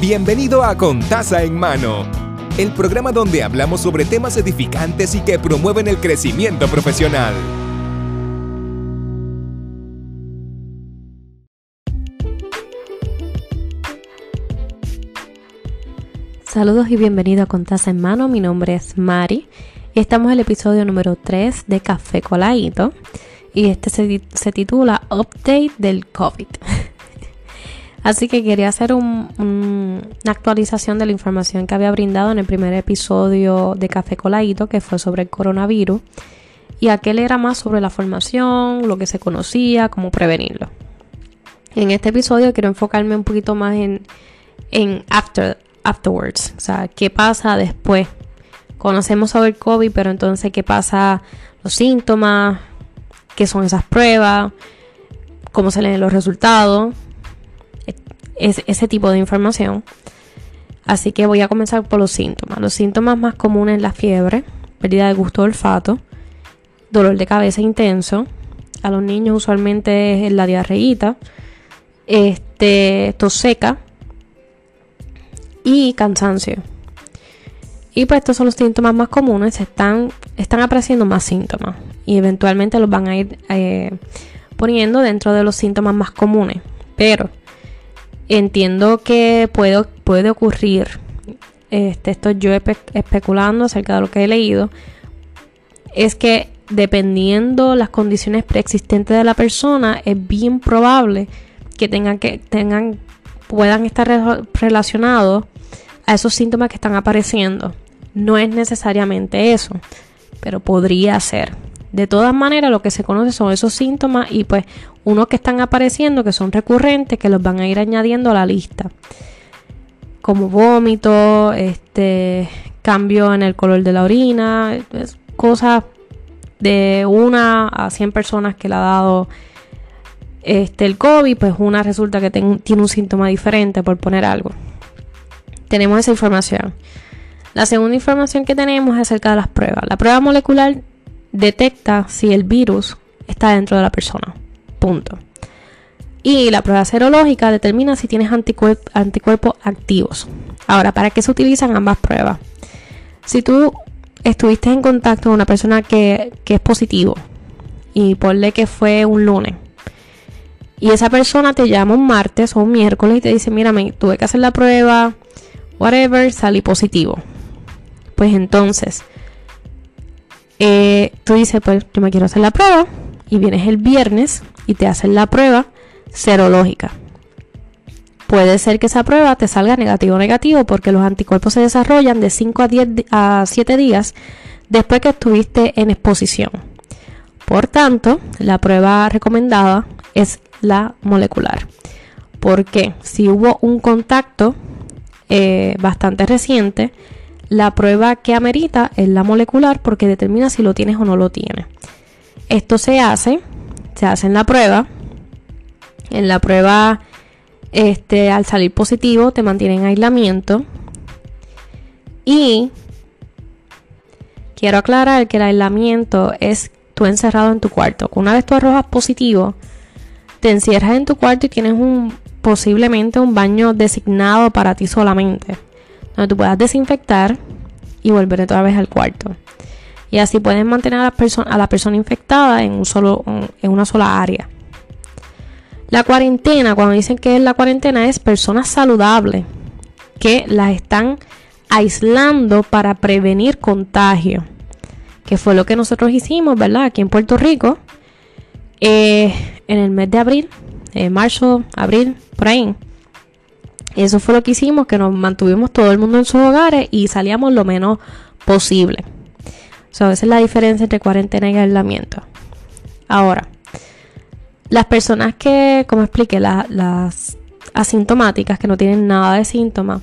Bienvenido a Contasa en Mano, el programa donde hablamos sobre temas edificantes y que promueven el crecimiento profesional. Saludos y bienvenido a Contasa en Mano. Mi nombre es Mari y estamos en el episodio número 3 de Café Coladito. Y este se titula Update del COVID. Así que quería hacer una actualización de la información que había brindado en el primer episodio de Café Coladito, que fue sobre el coronavirus. Y aquel era más sobre la formación, lo que se conocía, cómo prevenirlo. En este episodio quiero enfocarme un poquito más en, en after, afterwards, o sea, qué pasa después. Conocemos sobre el COVID, pero entonces qué pasa los síntomas, qué son esas pruebas, cómo se leen los resultados es, ese tipo de información. Así que voy a comenzar por los síntomas. Los síntomas más comunes la fiebre, pérdida de gusto olfato, dolor de cabeza intenso. A los niños usualmente es la diarreíta, este, tos seca y cansancio. Y pues estos son los síntomas más comunes, están, están apareciendo más síntomas y eventualmente los van a ir eh, poniendo dentro de los síntomas más comunes. Pero entiendo que puede, puede ocurrir, este, esto yo especulando acerca de lo que he leído, es que dependiendo las condiciones preexistentes de la persona, es bien probable que tengan que tengan puedan estar relacionados a esos síntomas que están apareciendo. No es necesariamente eso, pero podría ser. De todas maneras, lo que se conoce son esos síntomas y pues unos que están apareciendo, que son recurrentes, que los van a ir añadiendo a la lista. Como vómito, este, cambio en el color de la orina, cosas de una a 100 personas que le ha dado este, el COVID, pues una resulta que tiene un síntoma diferente, por poner algo. Tenemos esa información. La segunda información que tenemos es acerca de las pruebas. La prueba molecular detecta si el virus está dentro de la persona. Punto. Y la prueba serológica determina si tienes anticuerpos activos. Ahora, ¿para qué se utilizan ambas pruebas? Si tú estuviste en contacto con una persona que, que es positivo y ponle que fue un lunes y esa persona te llama un martes o un miércoles y te dice, mira, me tuve que hacer la prueba, whatever, salí positivo. Pues entonces, eh, tú dices, pues yo me quiero hacer la prueba y vienes el viernes y te hacen la prueba serológica. Puede ser que esa prueba te salga negativo o negativo porque los anticuerpos se desarrollan de 5 a, 10, a 7 días después que estuviste en exposición. Por tanto, la prueba recomendada es la molecular. Porque si hubo un contacto eh, bastante reciente, la prueba que amerita es la molecular porque determina si lo tienes o no lo tienes. Esto se hace, se hace en la prueba. En la prueba, este, al salir positivo, te mantiene en aislamiento. Y quiero aclarar que el aislamiento es tú encerrado en tu cuarto. Una vez tú arrojas positivo, te encierras en tu cuarto y tienes un posiblemente un baño designado para ti solamente donde tú puedas desinfectar y volver otra vez al cuarto. Y así puedes mantener a la, persona, a la persona infectada en, un solo, en una sola área. La cuarentena, cuando dicen que es la cuarentena, es personas saludables que las están aislando para prevenir contagio. Que fue lo que nosotros hicimos, ¿verdad? Aquí en Puerto Rico. Eh, en el mes de abril, eh, marzo, abril, por ahí. Eso fue lo que hicimos, que nos mantuvimos todo el mundo en sus hogares y salíamos lo menos posible. O sea, esa es la diferencia entre cuarentena y aislamiento. Ahora, las personas que, como expliqué, las asintomáticas, que no tienen nada de síntomas,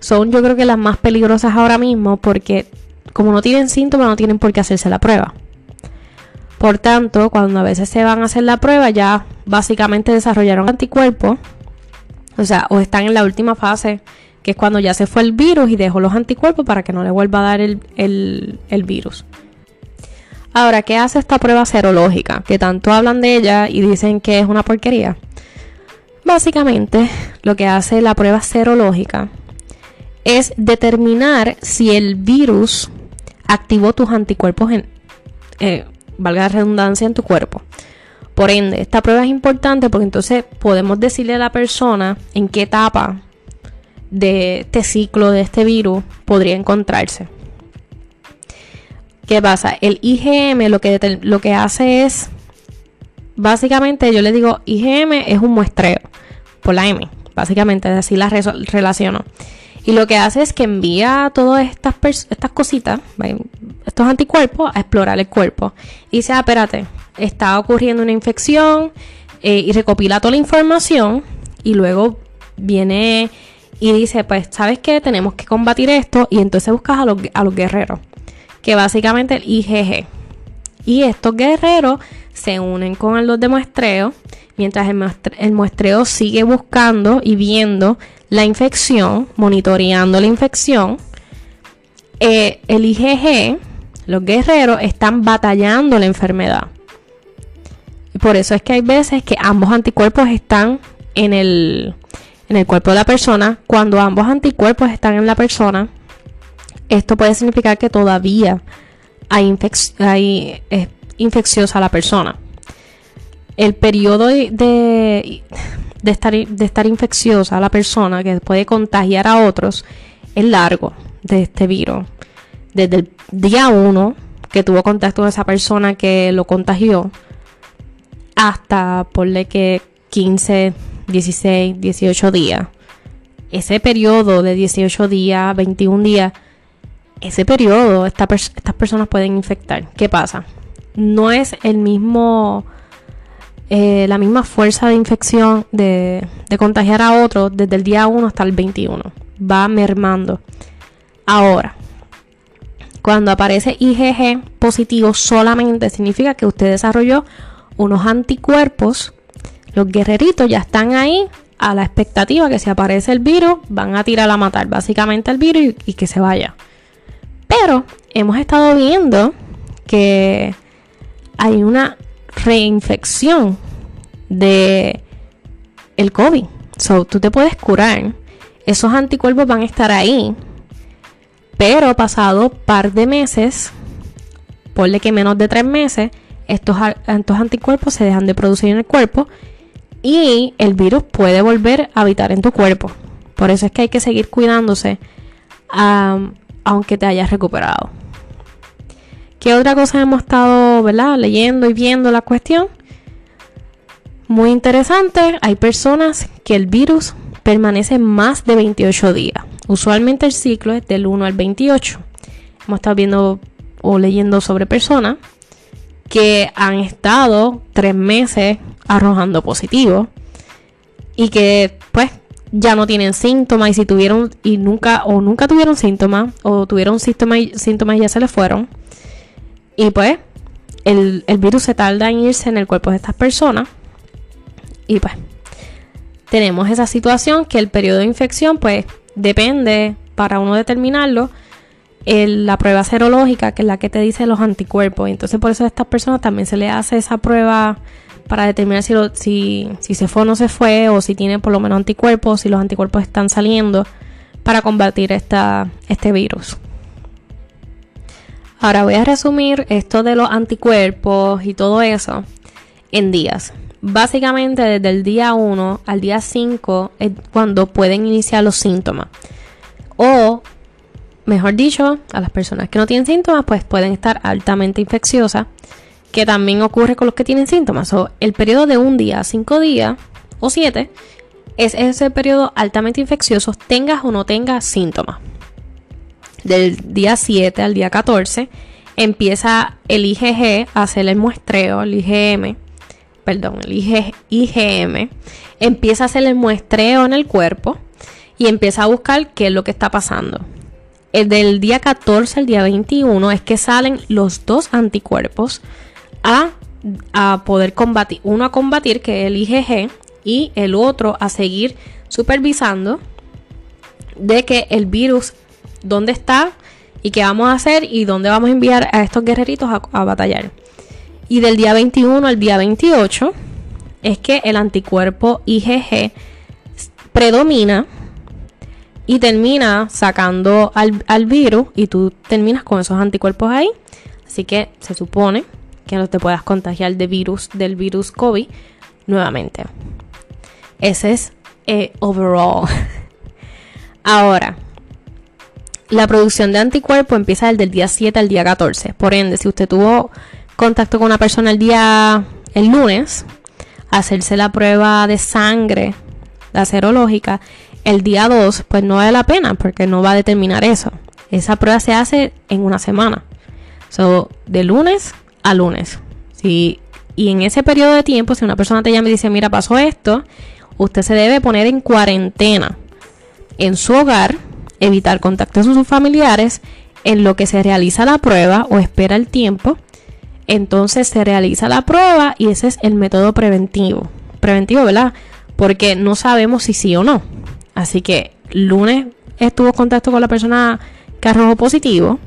son yo creo que las más peligrosas ahora mismo porque como no tienen síntomas no tienen por qué hacerse la prueba. Por tanto, cuando a veces se van a hacer la prueba ya básicamente desarrollaron anticuerpos o sea, o están en la última fase, que es cuando ya se fue el virus y dejó los anticuerpos para que no le vuelva a dar el, virus. Ahora, ¿qué hace esta prueba serológica? Que tanto hablan de ella y dicen que es una porquería. Básicamente, lo que hace la prueba serológica es determinar si el virus activó tus anticuerpos en, eh, valga la redundancia, en tu cuerpo. Por ende, esta prueba es importante porque entonces podemos decirle a la persona en qué etapa de este ciclo de este virus podría encontrarse. ¿Qué pasa? El IgM lo que, lo que hace es, básicamente yo le digo, IgM es un muestreo por la M, básicamente así la relaciono. Y lo que hace es que envía todas estas, estas cositas, estos anticuerpos, a explorar el cuerpo. Y dice, ah, espérate, está ocurriendo una infección eh, y recopila toda la información y luego viene y dice, pues, ¿sabes qué? Tenemos que combatir esto y entonces buscas a los, a los guerreros, que básicamente el IgG. Y estos guerreros se unen con los de muestreo, mientras el muestreo sigue buscando y viendo la infección, monitoreando la infección, eh, el IgG, los guerreros, están batallando la enfermedad. Por eso es que hay veces que ambos anticuerpos están en el, en el cuerpo de la persona. Cuando ambos anticuerpos están en la persona, esto puede significar que todavía hay, hay es infecciosa la persona. El periodo de de estar, de estar infecciosa la persona que puede contagiar a otros es largo de este virus. Desde el día 1 que tuvo contacto con esa persona que lo contagió hasta ponle que 15, 16, 18 días. Ese periodo de 18 días, 21 días, ese periodo estas personas pueden infectar. ¿Qué pasa? No es el mismo eh, la misma fuerza de infección de, contagiar a otro desde el día 1 hasta el 21. Va mermando. Ahora, cuando aparece IgG positivo solamente significa que usted desarrolló unos anticuerpos. Los guerreritos ya están ahí a la expectativa que si aparece el virus van a tirar a matar básicamente el virus y que se vaya. Pero hemos estado viendo que hay una reinfección de el COVID. So, tú te puedes curar. Esos anticuerpos van a estar ahí. Pero pasado par de meses, ponle que menos de tres meses, estos, anticuerpos se dejan de producir en el cuerpo y el virus puede volver a habitar en tu cuerpo. Por eso es que hay que seguir cuidándose aunque te hayas recuperado. ¿Qué otra cosa hemos estado ¿verdad? leyendo y viendo la cuestión? Muy interesante, hay personas que el virus permanece más de 28 días. Usualmente el ciclo es del 1 al 28. Hemos estado viendo o leyendo sobre personas que han estado tres meses arrojando positivo y que pues ya no tienen síntomas y si tuvieron y nunca o nunca tuvieron síntomas o tuvieron síntomas, y ya se les fueron y pues el, virus se tarda en irse en el cuerpo de estas personas. Y pues tenemos esa situación que el periodo de infección pues depende para uno determinarlo la prueba serológica que es la que te dice los anticuerpos. Entonces por eso a estas personas también se le hace esa prueba para determinar si, si, si se fue o no se fue o si tiene por lo menos anticuerpos, si los anticuerpos están saliendo para combatir esta, este virus. Ahora voy a resumir esto de los anticuerpos y todo eso en días. Básicamente desde el día 1 al día 5 es cuando pueden iniciar los síntomas. O, mejor dicho, a las personas que no tienen síntomas, pues pueden estar altamente infecciosas, que también ocurre con los que tienen síntomas. O el periodo de un día 5 días o 7 es ese periodo altamente infeccioso, tengas o no tengas síntomas del día 7 al día 14, empieza el IgG a hacer el muestreo, el IgM, perdón, el IgM, empieza a hacer el muestreo en el cuerpo y empieza a buscar qué es lo que está pasando. El del día 14 al día 21 es que salen los dos anticuerpos a, a poder combatir, uno a combatir, que es el IgG, y el otro a seguir supervisando de que el virus dónde está y qué vamos a hacer y dónde vamos a enviar a estos guerreritos a, batallar. Y del día 21 al día 28 es que el anticuerpo IgG predomina y termina sacando al, al, virus y tú terminas con esos anticuerpos ahí. Así que se supone que no te puedas contagiar de virus, del virus COVID nuevamente. Ese es eh, overall. Ahora, la producción de anticuerpos empieza desde el día 7 al día 14. Por ende, si usted tuvo contacto con una persona el día el lunes, hacerse la prueba de sangre, la serológica, el día 2, pues no vale la pena porque no va a determinar eso. Esa prueba se hace en una semana. So, de lunes a lunes. y en ese periodo de tiempo, si una persona te llama y dice, mira, pasó esto, usted se debe poner en cuarentena en su hogar evitar contactos con sus familiares en lo que se realiza la prueba o espera el tiempo. Entonces se realiza la prueba y ese es el método preventivo. Preventivo, ¿verdad? Porque no sabemos si sí o no. Así que lunes estuvo en contacto con la persona que arrojó positivo.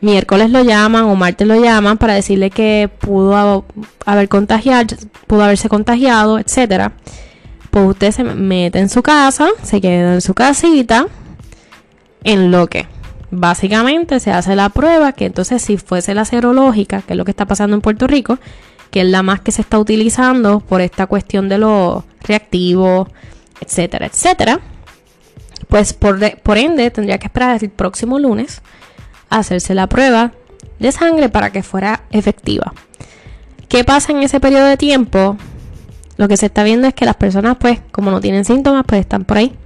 Miércoles lo llaman o martes lo llaman para decirle que pudo haber contagiado, pudo haberse contagiado, etcétera. Pues usted se mete en su casa, se queda en su casita, en lo que básicamente se hace la prueba, que entonces si fuese la serológica, que es lo que está pasando en Puerto Rico, que es la más que se está utilizando por esta cuestión de los reactivos, etcétera, etcétera, pues por, por ende tendría que esperar el próximo lunes a hacerse la prueba de sangre para que fuera efectiva. ¿Qué pasa en ese periodo de tiempo? Lo que se está viendo es que las personas, pues, como no tienen síntomas, pues están por ahí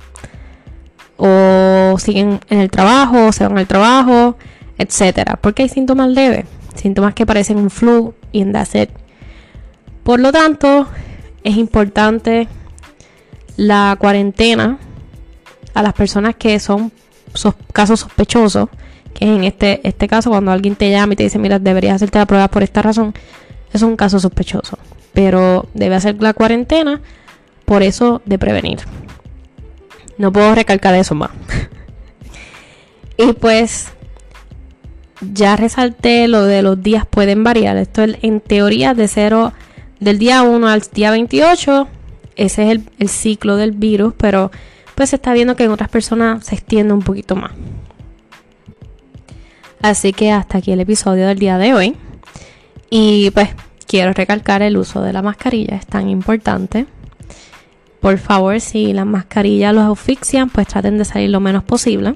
o siguen en el trabajo, o se van al trabajo, etcétera, porque hay síntomas leves, síntomas que parecen un flu y en that's Por lo tanto, es importante la cuarentena a las personas que son casos sospechosos, que en este, este caso cuando alguien te llama y te dice, mira, deberías hacerte la prueba por esta razón, es un caso sospechoso, pero debe hacer la cuarentena por eso de prevenir. No puedo recalcar eso más. y pues ya resalté lo de los días pueden variar. Esto es en teoría de 0 del día 1 al día 28. Ese es el, ciclo del virus, pero pues se está viendo que en otras personas se extiende un poquito más. Así que hasta aquí el episodio del día de hoy. Y pues quiero recalcar el uso de la mascarilla, es tan importante. Por favor, si las mascarillas los asfixian, pues traten de salir lo menos posible.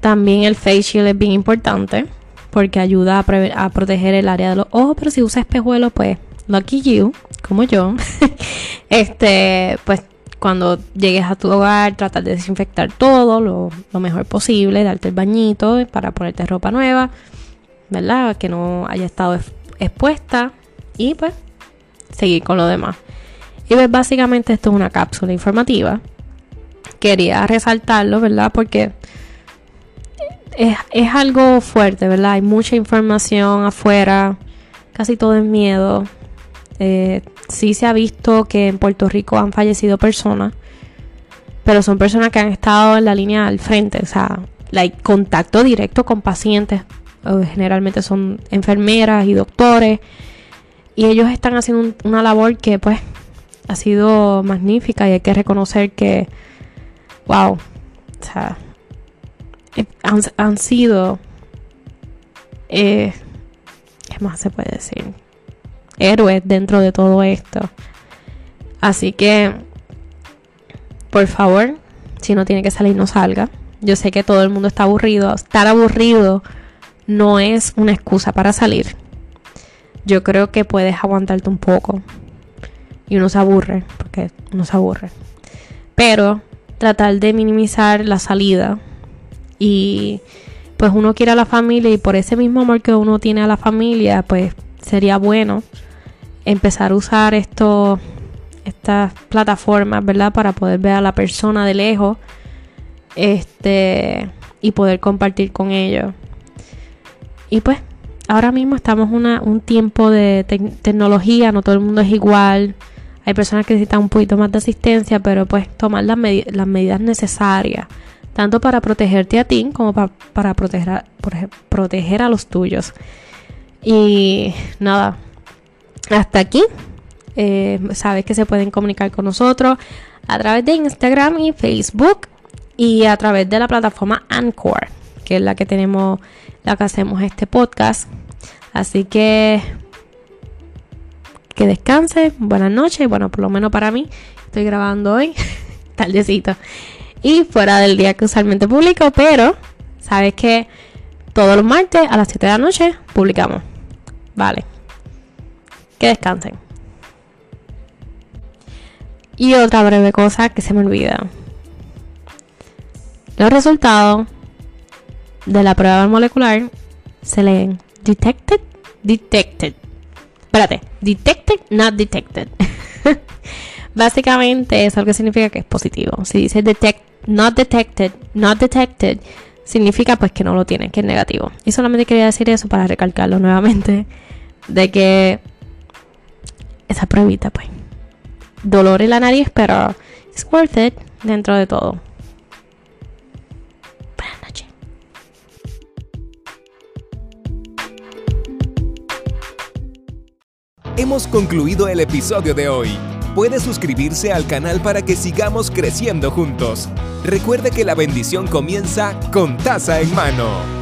También el face shield es bien importante porque ayuda a, proteger el área de los ojos, pero si usa espejuelos, pues lucky you, como yo. este, pues cuando llegues a tu hogar, tratar de desinfectar todo lo, lo, mejor posible, darte el bañito para ponerte ropa nueva, ¿verdad? Que no haya estado expuesta y pues seguir con lo demás. Y pues básicamente esto es una cápsula informativa. Quería resaltarlo, ¿verdad? Porque es, algo fuerte, ¿verdad? Hay mucha información afuera, casi todo es miedo. Eh, sí se ha visto que en Puerto Rico han fallecido personas, pero son personas que han estado en la línea al frente, o sea, hay contacto directo con pacientes. Generalmente son enfermeras y doctores. Y ellos están haciendo una labor que pues ha sido magnífica y hay que reconocer que, wow, o sea, eh, han, sido, eh, ¿qué más se puede decir? Héroes dentro de todo esto. Así que, por favor, si no tiene que salir, no salga. Yo sé que todo el mundo está aburrido. Estar aburrido no es una excusa para salir. Yo creo que puedes aguantarte un poco y uno se aburre, porque uno se aburre. Pero tratar de minimizar la salida y pues uno quiere a la familia y por ese mismo amor que uno tiene a la familia, pues sería bueno empezar a usar esto, estas plataformas, ¿verdad? Para poder ver a la persona de lejos este, y poder compartir con ellos. Y pues ahora mismo estamos en un tiempo de tecnología, no todo el mundo es igual. Hay personas que necesitan un poquito más de asistencia, pero pues tomar las, las medidas necesarias, tanto para protegerte a ti como para proteger a, proteger a los tuyos. Y nada, hasta aquí eh, sabes que se pueden comunicar con nosotros a través de Instagram y Facebook y a través de la plataforma Anchor, que es la que tenemos, la que hacemos este podcast. Así que que descanse, buenas noches, bueno, por lo menos para mí, estoy grabando hoy, tardecito, y fuera del día que usualmente publico, pero sabes que todos los martes a las 7 de la noche publicamos. Vale. Que descansen. Y otra breve cosa que se me olvida. Los resultados de la prueba molecular se leen detected, detected. Espérate, detected, not detected. Básicamente eso lo que significa que es positivo. Si dice detect, not detected, not detected, significa pues que no lo tiene, que es negativo. Y solamente quería decir eso para recalcarlo nuevamente de que esa pruebita pues dolor en la nariz, pero es worth it dentro de todo. Buenas noches. Hemos concluido el episodio de hoy. Puede suscribirse al canal para que sigamos creciendo juntos. Recuerde que la bendición comienza con taza en mano.